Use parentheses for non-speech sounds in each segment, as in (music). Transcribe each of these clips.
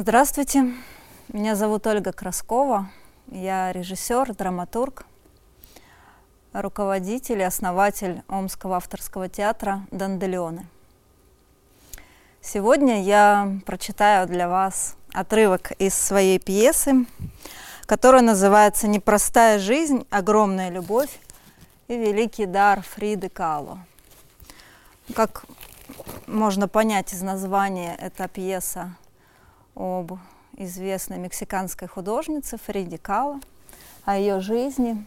Здравствуйте, меня зовут Ольга Краскова, я режиссер, драматург, руководитель и основатель Омского авторского театра «Данделеоны». Сегодня я прочитаю для вас отрывок из своей пьесы, которая называется «Непростая жизнь, огромная любовь и великий дар Фриды Кало». Как можно понять из названия, эта пьеса об известной мексиканской художнице Фриде Кало, о ее жизни.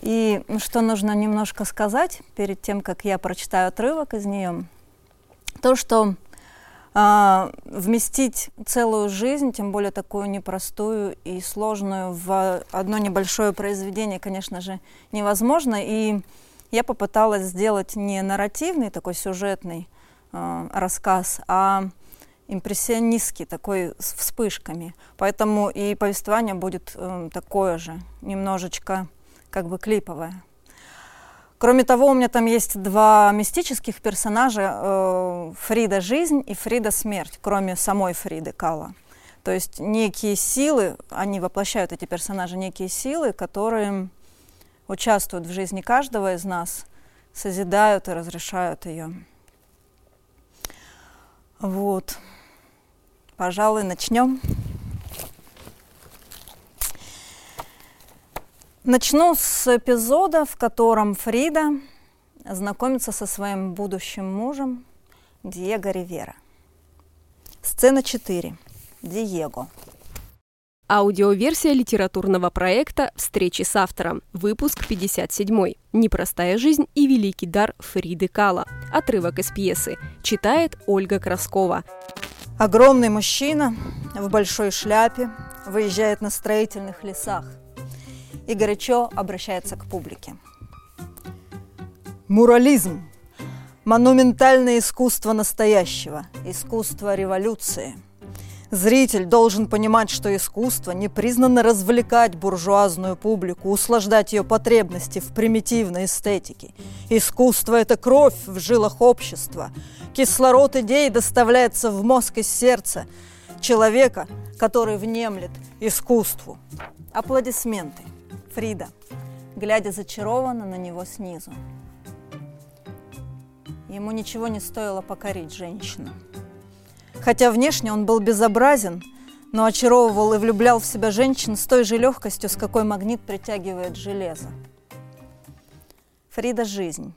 И что нужно немножко сказать перед тем, как я прочитаю отрывок из нее, то, что а, вместить целую жизнь, тем более такую непростую и сложную, в одно небольшое произведение, конечно же, невозможно. И я попыталась сделать не нарративный такой сюжетный э, рассказ, а импрессионистский, такой с вспышками. Поэтому и повествование будет э, такое же, немножечко как бы клиповое. Кроме того, у меня там есть два мистических персонажа, э, Фрида жизнь и Фрида смерть, кроме самой Фриды Кала. То есть некие силы, они воплощают эти персонажи, некие силы, которые участвуют в жизни каждого из нас, созидают и разрешают ее. Вот. Пожалуй, начнем. Начну с эпизода, в котором Фрида знакомится со своим будущим мужем Диего Ривера. Сцена 4. Диего. Аудиоверсия литературного проекта «Встречи с автором». Выпуск 57. «Непростая жизнь и великий дар Фриды Кала». Отрывок из пьесы. Читает Ольга Краскова. Огромный мужчина в большой шляпе выезжает на строительных лесах – и горячо обращается к публике. Мурализм – монументальное искусство настоящего, искусство революции. Зритель должен понимать, что искусство не признано развлекать буржуазную публику, услаждать ее потребности в примитивной эстетике. Искусство – это кровь в жилах общества. Кислород идей доставляется в мозг и сердце человека, который внемлет искусству. Аплодисменты. Фрида, глядя зачарованно на него снизу. Ему ничего не стоило покорить женщину. Хотя внешне он был безобразен, но очаровывал и влюблял в себя женщин с той же легкостью, с какой магнит притягивает железо. Фрида – жизнь.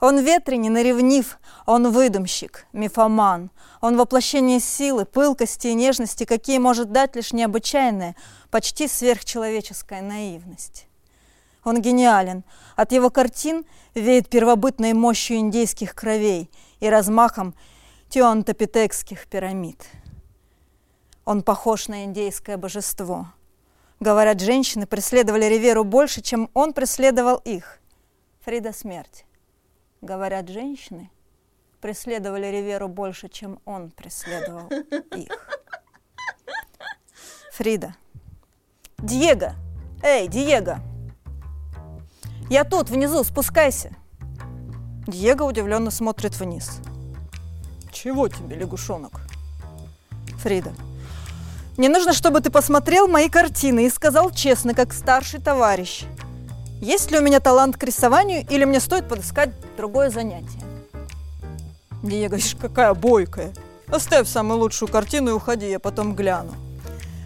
Он ветренен и ревнив, он выдумщик, мифоман. Он воплощение силы, пылкости и нежности, какие может дать лишь необычайная, почти сверхчеловеческая наивность. Он гениален. От его картин веет первобытной мощью индейских кровей и размахом теонтопитекских пирамид. Он похож на индейское божество. Говорят, женщины преследовали Риверу больше, чем он преследовал их. Фрида смерть. Говорят, женщины преследовали Риверу больше, чем он преследовал их. Фрида. Диего! Эй, Диего! Я тут, внизу, спускайся. Диего удивленно смотрит вниз. Чего тебе, лягушонок? Фрида. Мне нужно, чтобы ты посмотрел мои картины и сказал честно, как старший товарищ. Есть ли у меня талант к рисованию или мне стоит подыскать другое занятие? Диего, какая бойкая. Оставь самую лучшую картину и уходи, я потом гляну.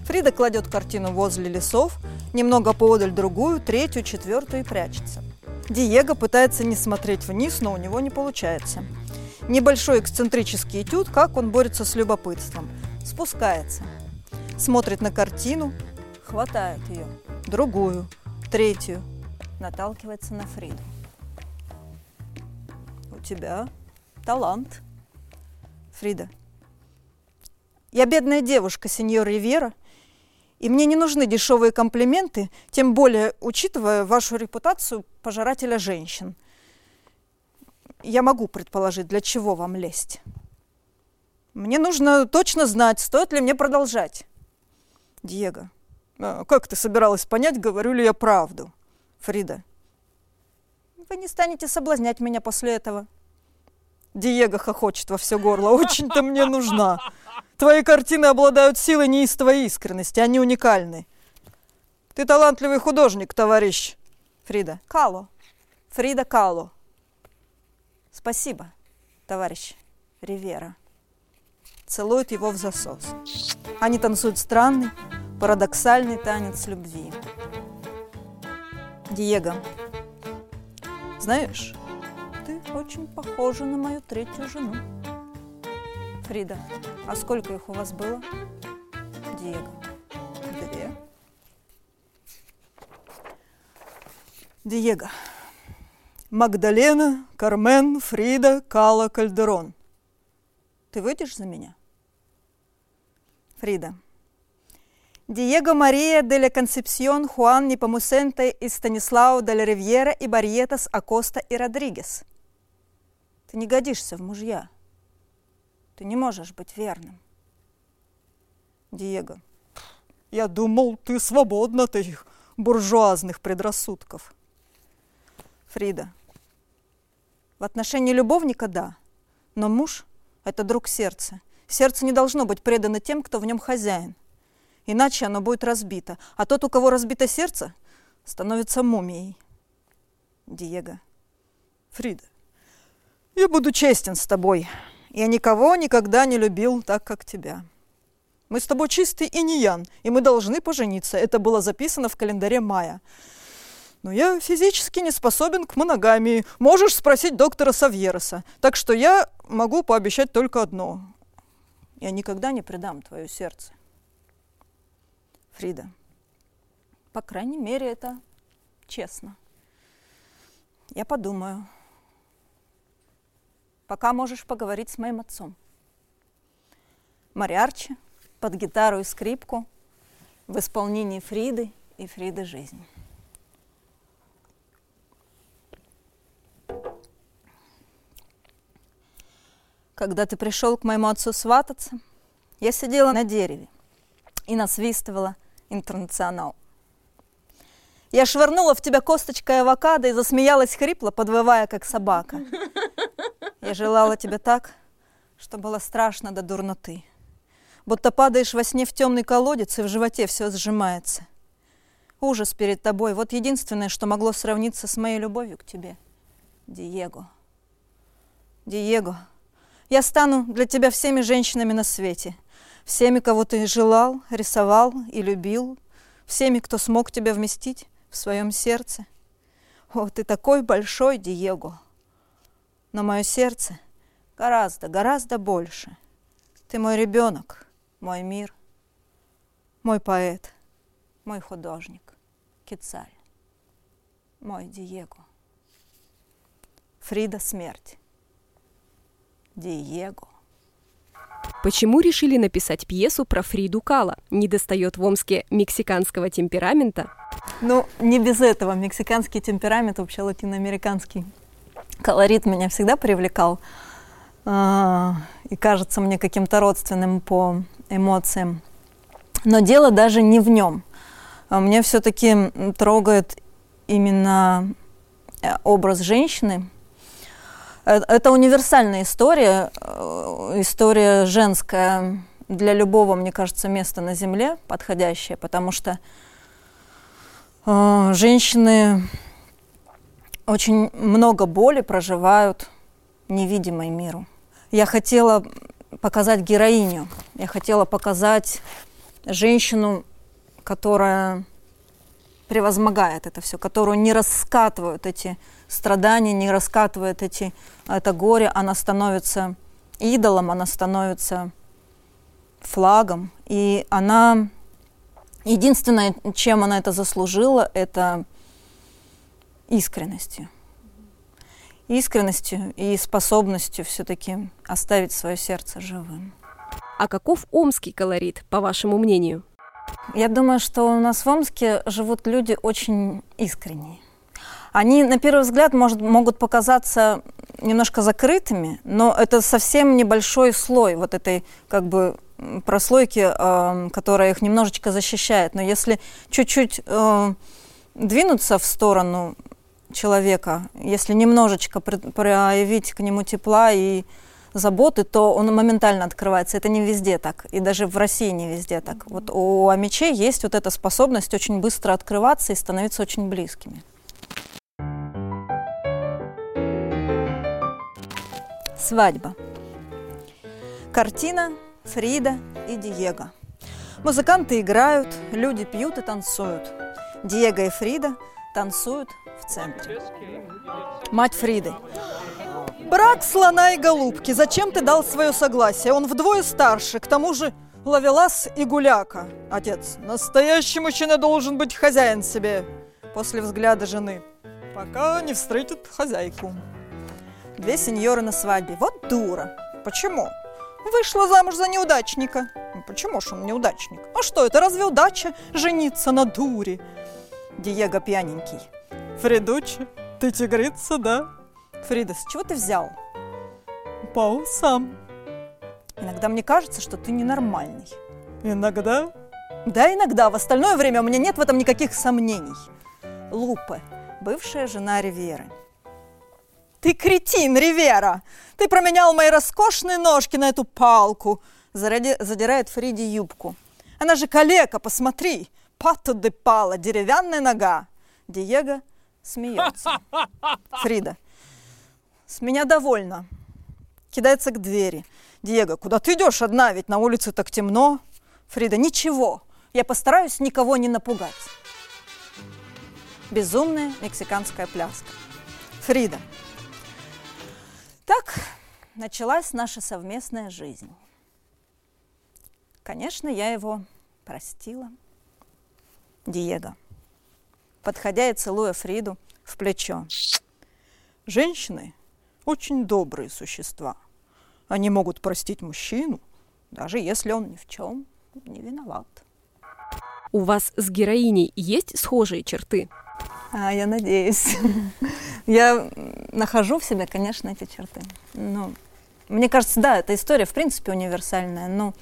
Фрида кладет картину возле лесов, немного поодаль другую, третью, четвертую и прячется. Диего пытается не смотреть вниз, но у него не получается. Небольшой эксцентрический этюд, как он борется с любопытством. Спускается. Смотрит на картину, хватает ее. Другую, третью, наталкивается на Фриду. У тебя талант. Фрида. Я бедная девушка, сеньор Ривера, и мне не нужны дешевые комплименты, тем более учитывая вашу репутацию пожирателя женщин. Я могу предположить, для чего вам лезть. Мне нужно точно знать, стоит ли мне продолжать. Диего, а как ты собиралась понять, говорю ли я правду? Фрида. Вы не станете соблазнять меня после этого. Диего хохочет во все горло. Очень-то мне нужна. Твои картины обладают силой неистовой искренности, они уникальны. Ты талантливый художник, товарищ. Фрида. Кало. Фрида Кало. Спасибо, товарищ Ривера. Целует его в засос. Они танцуют странный, парадоксальный танец любви. Диего, знаешь, ты очень похожа на мою третью жену. Фрида, а сколько их у вас было? Диего. Две. Диего. Магдалена, Кармен, Фрида, Кала, Кальдерон. Ты выйдешь за меня? Фрида. Диего Мария де ла Консепсион, Хуан Непомусенте и Станислао де ла Ривьера и Барьетас Акоста и Родригес. Ты не годишься в мужья. Ты не можешь быть верным. Диего. Я думал, ты свободна от этих буржуазных предрассудков. Фрида. В отношении любовника – да, но муж – это друг сердца. Сердце не должно быть предано тем, кто в нем хозяин. Иначе оно будет разбито. А тот, у кого разбито сердце, становится мумией. Диего. Фрида. Я буду честен с тобой. Я никого никогда не любил так, как тебя. Мы с тобой чистый иньян, и мы должны пожениться. Это было записано в календаре мая. Но я физически не способен к моногамии. Можешь спросить доктора Савьереса. Так что я могу пообещать только одно. Я никогда не предам твое сердце. Фрида. По крайней мере, это честно. Я подумаю. Пока можешь поговорить с моим отцом. Мариарчи под гитару и скрипку в исполнении Фриды и Фриды жизни. Когда ты пришел к моему отцу свататься, я сидела на дереве и насвистывала интернационал. Я швырнула в тебя косточкой авокадо и засмеялась хрипло, подвывая, как собака. Я желала тебя так, что было страшно до дурноты. Будто падаешь во сне в темный колодец, и в животе все сжимается. Ужас перед тобой. Вот единственное, что могло сравниться с моей любовью к тебе. Диего. Диего. Я стану для тебя всеми женщинами на свете, всеми, кого ты желал, рисовал и любил, всеми, кто смог тебя вместить в своем сердце. О, ты такой большой, Диего! Но мое сердце гораздо, гораздо больше. Ты мой ребенок, мой мир, мой поэт, мой художник, Кицаль, мой Диего. Фрида смерть. Диего. Почему решили написать пьесу про Фриду Кала? Не достает в Омске мексиканского темперамента? Ну, не без этого. Мексиканский темперамент, вообще латиноамериканский колорит меня всегда привлекал. А, и кажется мне каким-то родственным по эмоциям. Но дело даже не в нем. А меня все-таки трогает именно э, образ женщины, это универсальная история, э, история женская для любого, мне кажется, места на Земле подходящее, потому что э, женщины очень много боли проживают невидимой миру. Я хотела показать героиню, я хотела показать женщину, которая превозмогает это все, которую не раскатывают эти страдания, не раскатывает эти, это горе, она становится идолом, она становится флагом. И она, единственное, чем она это заслужила, это искренностью. Искренностью и способностью все-таки оставить свое сердце живым. А каков омский колорит, по вашему мнению? Я думаю, что у нас в Омске живут люди очень искренние. Они, на первый взгляд, может, могут показаться немножко закрытыми, но это совсем небольшой слой вот этой как бы прослойки, э, которая их немножечко защищает. Но если чуть-чуть э, двинуться в сторону человека, если немножечко проявить к нему тепла и заботы, то он моментально открывается. Это не везде так, и даже в России не везде так. Вот у амичей есть вот эта способность очень быстро открываться и становиться очень близкими. Свадьба. Картина Фрида и Диего. Музыканты играют, люди пьют и танцуют. Диего и Фрида танцуют в центре. Мать Фриды. Брак слона и голубки. Зачем ты дал свое согласие? Он вдвое старше, к тому же ловелас и гуляка. Отец. Настоящий мужчина должен быть хозяин себе. После взгляда жены. Пока не встретит хозяйку. Две сеньоры на свадьбе. Вот дура. Почему? Вышла замуж за неудачника. Ну, почему ж он неудачник? А что это, разве удача жениться на дуре? Диего пьяненький. Фридучи, ты тигрица, да? Фрида, с чего ты взял? По сам. Иногда мне кажется, что ты ненормальный. Иногда? Да, иногда. В остальное время у меня нет в этом никаких сомнений. Лупе, бывшая жена Ривьеры. Ты кретин, Ривера! Ты променял мои роскошные ножки на эту палку. Заради... Задирает Фриди юбку. Она же калека, посмотри. Пато де пала, деревянная нога. Диего смеется. (laughs) Фрида, с меня довольно. Кидается к двери. Диего, куда ты идешь одна? Ведь на улице так темно. Фрида, ничего. Я постараюсь никого не напугать. Безумная мексиканская пляска. Фрида. Так началась наша совместная жизнь. Конечно, я его простила. Диего. Подходя и целуя Фриду в плечо. Женщины очень добрые существа. Они могут простить мужчину, даже если он ни в чем не виноват. У вас с героиней есть схожие черты? А, я надеюсь. (laughs) Я нахожу в себе, конечно, эти черты. Ну, мне кажется, да, эта история, в принципе, универсальная, но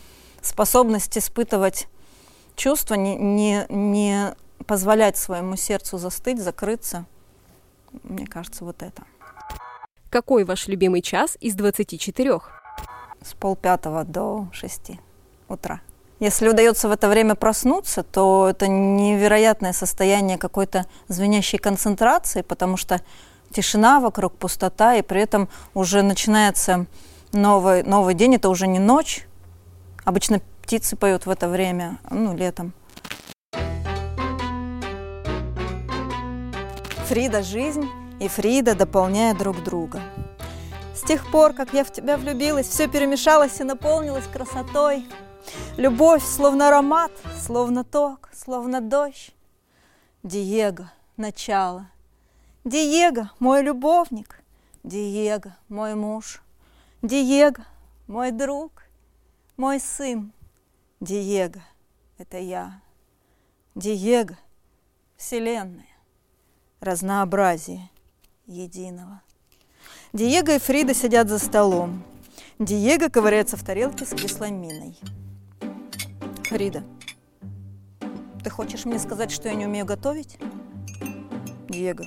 способность испытывать чувства, не, не, не позволять своему сердцу застыть, закрыться, мне кажется, вот это. Какой ваш любимый час из 24? С полпятого до шести утра. Если удается в это время проснуться, то это невероятное состояние какой-то звенящей концентрации, потому что тишина вокруг, пустота, и при этом уже начинается новый, новый день, это уже не ночь. Обычно птицы поют в это время, ну, летом. Фрида – жизнь, и Фрида дополняя друг друга. С тех пор, как я в тебя влюбилась, все перемешалось и наполнилось красотой. Любовь, словно аромат, словно ток, словно дождь. Диего – начало. Диего – мой любовник. Диего – мой муж. Диего – мой друг, мой сын. Диего – это я. Диего – Вселенная, разнообразие – единого. Диего и Фрида сидят за столом. Диего ковыряется в тарелке с кисломиной. Фрида, ты хочешь мне сказать, что я не умею готовить? Диего.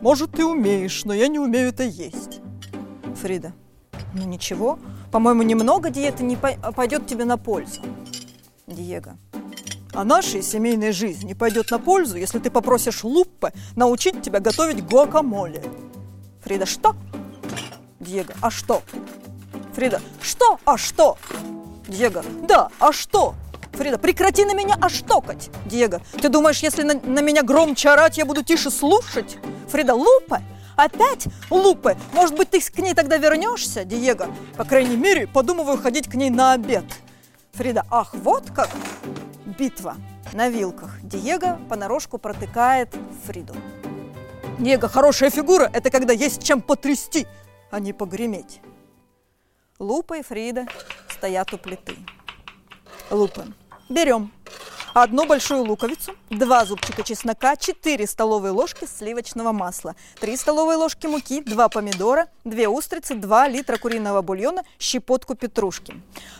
Может, ты умеешь, но я не умею это есть. Фрида. Ну ничего, по-моему, немного диеты не пойдет тебе на пользу. Диего. А нашей семейной жизни пойдет на пользу, если ты попросишь Луппе научить тебя готовить гуакамоле. Фрида, что? Диего, а что? Фрида, что? А что? Диего, да, а что? Фрида, прекрати на меня оштокать. Диего, ты думаешь, если на, на меня громче орать, я буду тише слушать? Фрида, Лупе, Опять Лупе? Может быть, ты к ней тогда вернешься, Диего? По крайней мере, подумываю ходить к ней на обед. Фрида, ах, вот как? Битва на вилках. Диего понарошку протыкает Фриду. Диего, хорошая фигура – это когда есть чем потрясти, а не погреметь. Лупа и Фрида стоят у плиты. Лупа. Берем одну большую луковицу, два зубчика чеснока, 4 столовые ложки сливочного масла, 3 столовые ложки муки, 2 помидора, 2 устрицы, 2 литра куриного бульона, щепотку петрушки.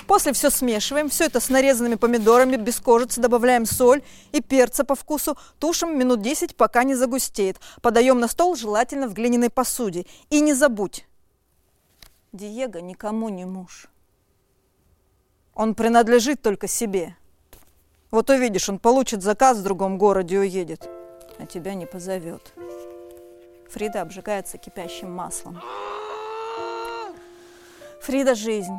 После все смешиваем, все это с нарезанными помидорами, без кожицы, добавляем соль и перца по вкусу, тушим минут 10, пока не загустеет. Подаем на стол желательно в глиняной посуде. И не забудь, Диего никому не муж. Он принадлежит только себе. Вот увидишь, он получит заказ в другом городе и уедет, а тебя не позовет. Фрида обжигается кипящим маслом. Фрида – жизнь.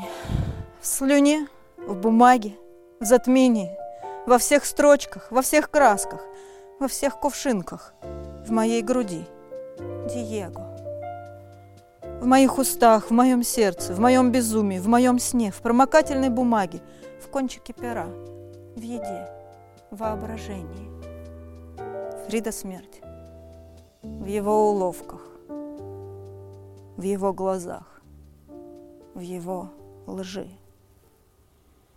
В слюне, в бумаге, в затмении, во всех строчках, во всех красках, во всех кувшинках, в моей груди. Диего. В моих устах, в моем сердце, в моем безумии, в моем сне, в промокательной бумаге, в кончике пера, в еде, воображении. Фрида смерть. В его уловках, в его глазах, в его лжи.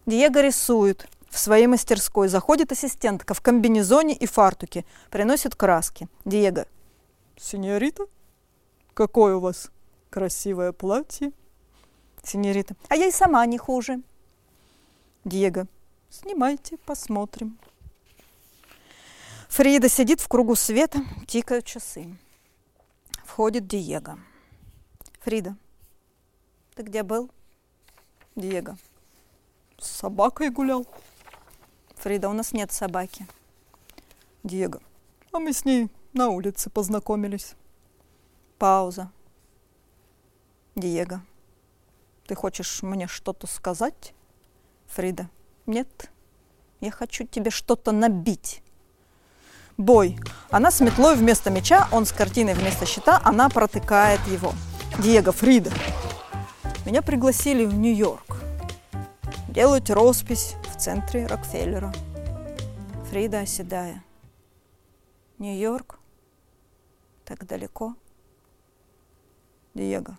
Диего рисует в своей мастерской. Заходит ассистентка в комбинезоне и фартуке, приносит краски. Диего. Синьорита, какое у вас красивое платье. Синьорита. А я и сама не хуже. Диего. Снимайте, посмотрим. Фрида сидит в кругу света, тикают часы. Входит Диего. Фрида, ты где был? Диего. С собакой гулял. Фрида, у нас нет собаки. Диего. А мы с ней на улице познакомились. Пауза. Диего. Ты хочешь мне что-то сказать? Фрида. Нет. Я хочу тебе что-то набить. Бой. Она с метлой вместо меча, он с картиной вместо щита, она протыкает его. Диего, Фрида. Меня пригласили в Нью-Йорк. Делать роспись в центре Рокфеллера. Фрида, оседая. Нью-Йорк? Так далеко? Диего,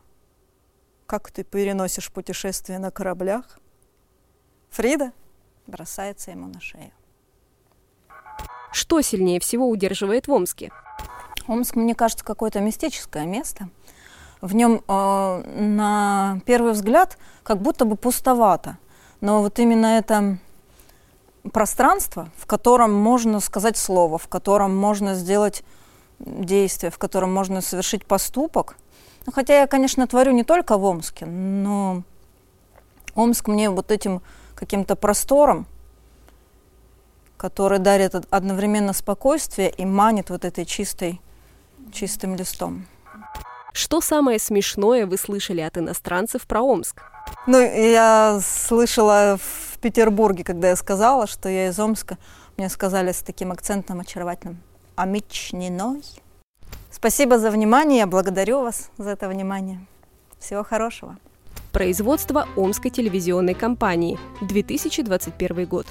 как ты переносишь путешествия на кораблях? Фрида бросается ему на шею. Что сильнее всего удерживает в Омске? Омск, мне кажется, какое-то мистическое место. В нем э, на первый взгляд как будто бы пустовато. Но вот именно это пространство, в котором можно сказать слово, в котором можно сделать действие, в котором можно совершить поступок. Ну, хотя я, конечно, творю не только в Омске, но Омск мне вот этим каким-то простором который дарит одновременно спокойствие и манит вот этой чистой, чистым листом. Что самое смешное вы слышали от иностранцев про Омск? Ну, я слышала в Петербурге, когда я сказала, что я из Омска, мне сказали с таким акцентом очаровательным «Амичниной». Спасибо за внимание, я благодарю вас за это внимание. Всего хорошего. Производство Омской телевизионной компании, 2021 год.